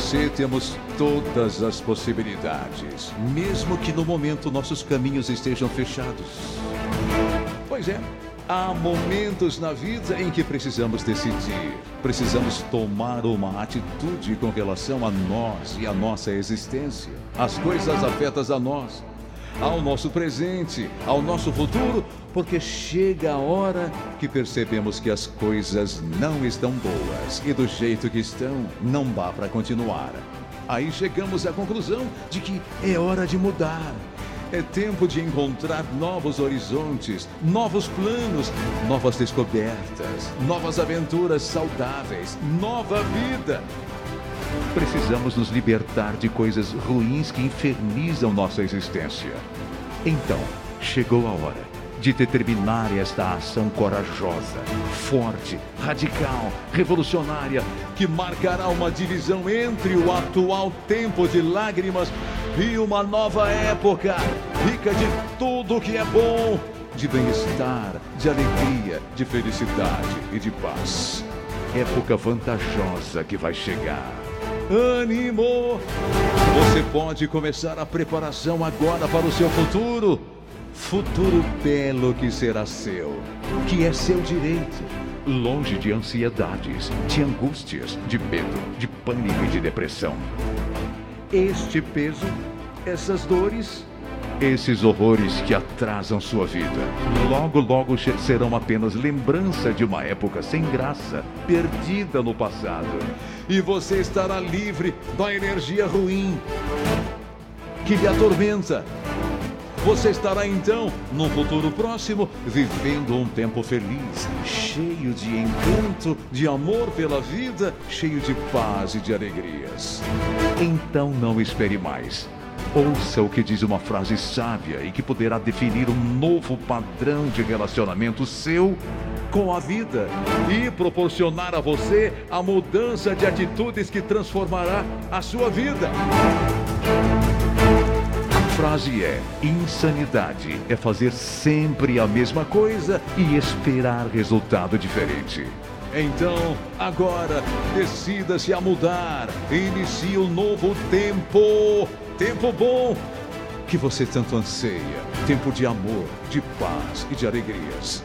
você temos todas as possibilidades, mesmo que no momento nossos caminhos estejam fechados. Pois é, há momentos na vida em que precisamos decidir, precisamos tomar uma atitude com relação a nós e a nossa existência. As coisas afetam a nós, ao nosso presente, ao nosso futuro, porque chega a hora que percebemos que as coisas não estão boas e do jeito que estão, não dá para continuar. Aí chegamos à conclusão de que é hora de mudar. É tempo de encontrar novos horizontes, novos planos, novas descobertas, novas aventuras saudáveis, nova vida. Precisamos nos libertar de coisas ruins que infernizam nossa existência. Então, chegou a hora de determinar esta ação corajosa, forte, radical, revolucionária, que marcará uma divisão entre o atual tempo de lágrimas e uma nova época, rica de tudo que é bom, de bem-estar, de alegria, de felicidade e de paz. Época vantajosa que vai chegar. Ânimo! Você pode começar a preparação agora para o seu futuro. Futuro belo que será seu, que é seu direito. Longe de ansiedades, de angústias, de medo, de pânico e de depressão. Este peso, essas dores, esses horrores que atrasam sua vida, logo, logo serão apenas lembrança de uma época sem graça, perdida no passado. E você estará livre da energia ruim que lhe atormenta. Você estará então, num futuro próximo, vivendo um tempo feliz, cheio de encanto, de amor pela vida, cheio de paz e de alegrias. Então não espere mais. Ouça o que diz uma frase sábia e que poderá definir um novo padrão de relacionamento seu com a vida e proporcionar a você a mudança de atitudes que transformará a sua vida frase é: insanidade é fazer sempre a mesma coisa e esperar resultado diferente. Então, agora, decida-se a mudar. Inicie um novo tempo. Tempo bom que você tanto anseia. Tempo de amor, de paz e de alegrias.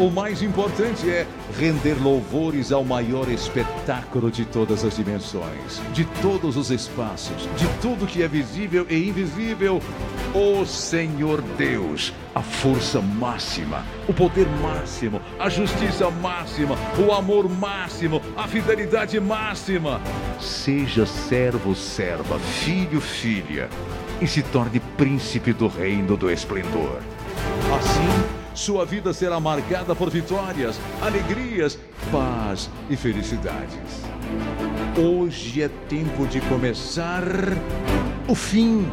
O mais importante é render louvores ao maior espetáculo de todas as dimensões, de todos os espaços, de tudo que é visível e invisível. O Senhor Deus, a força máxima, o poder máximo, a justiça máxima, o amor máximo, a fidelidade máxima. Seja servo, serva, filho, filha, e se torne príncipe do reino do esplendor. Assim, sua vida será marcada por vitórias, alegrias, paz e felicidades. Hoje é tempo de começar o fim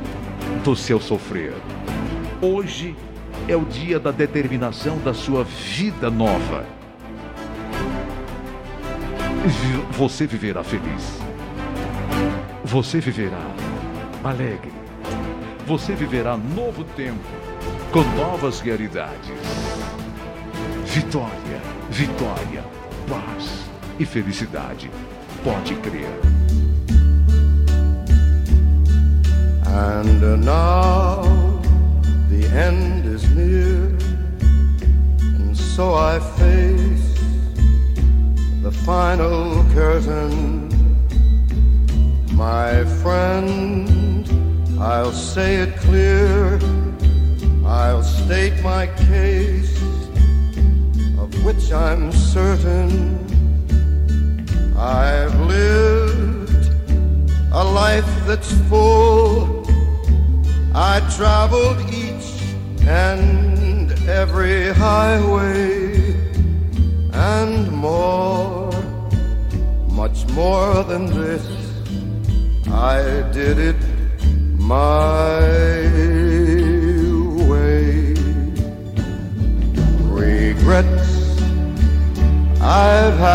do seu sofrer. Hoje é o dia da determinação da sua vida nova. Você viverá feliz. Você viverá alegre. Você viverá novo tempo com novas realidades. Vitória, vitória, paz e felicidade. Pode crer. And now the end is near, and so I face the final curtain. My friend, I'll say it clear. I'll state my case, of which I'm certain. I've lived a life that's full. I traveled each and every highway and more, much more than this. I did it my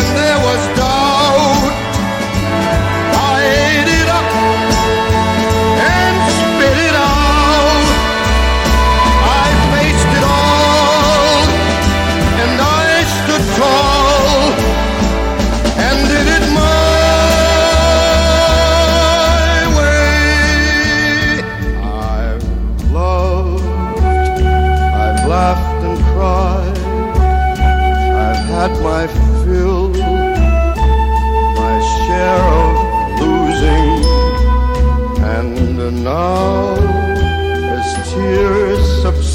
and there was dark.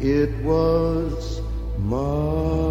it was my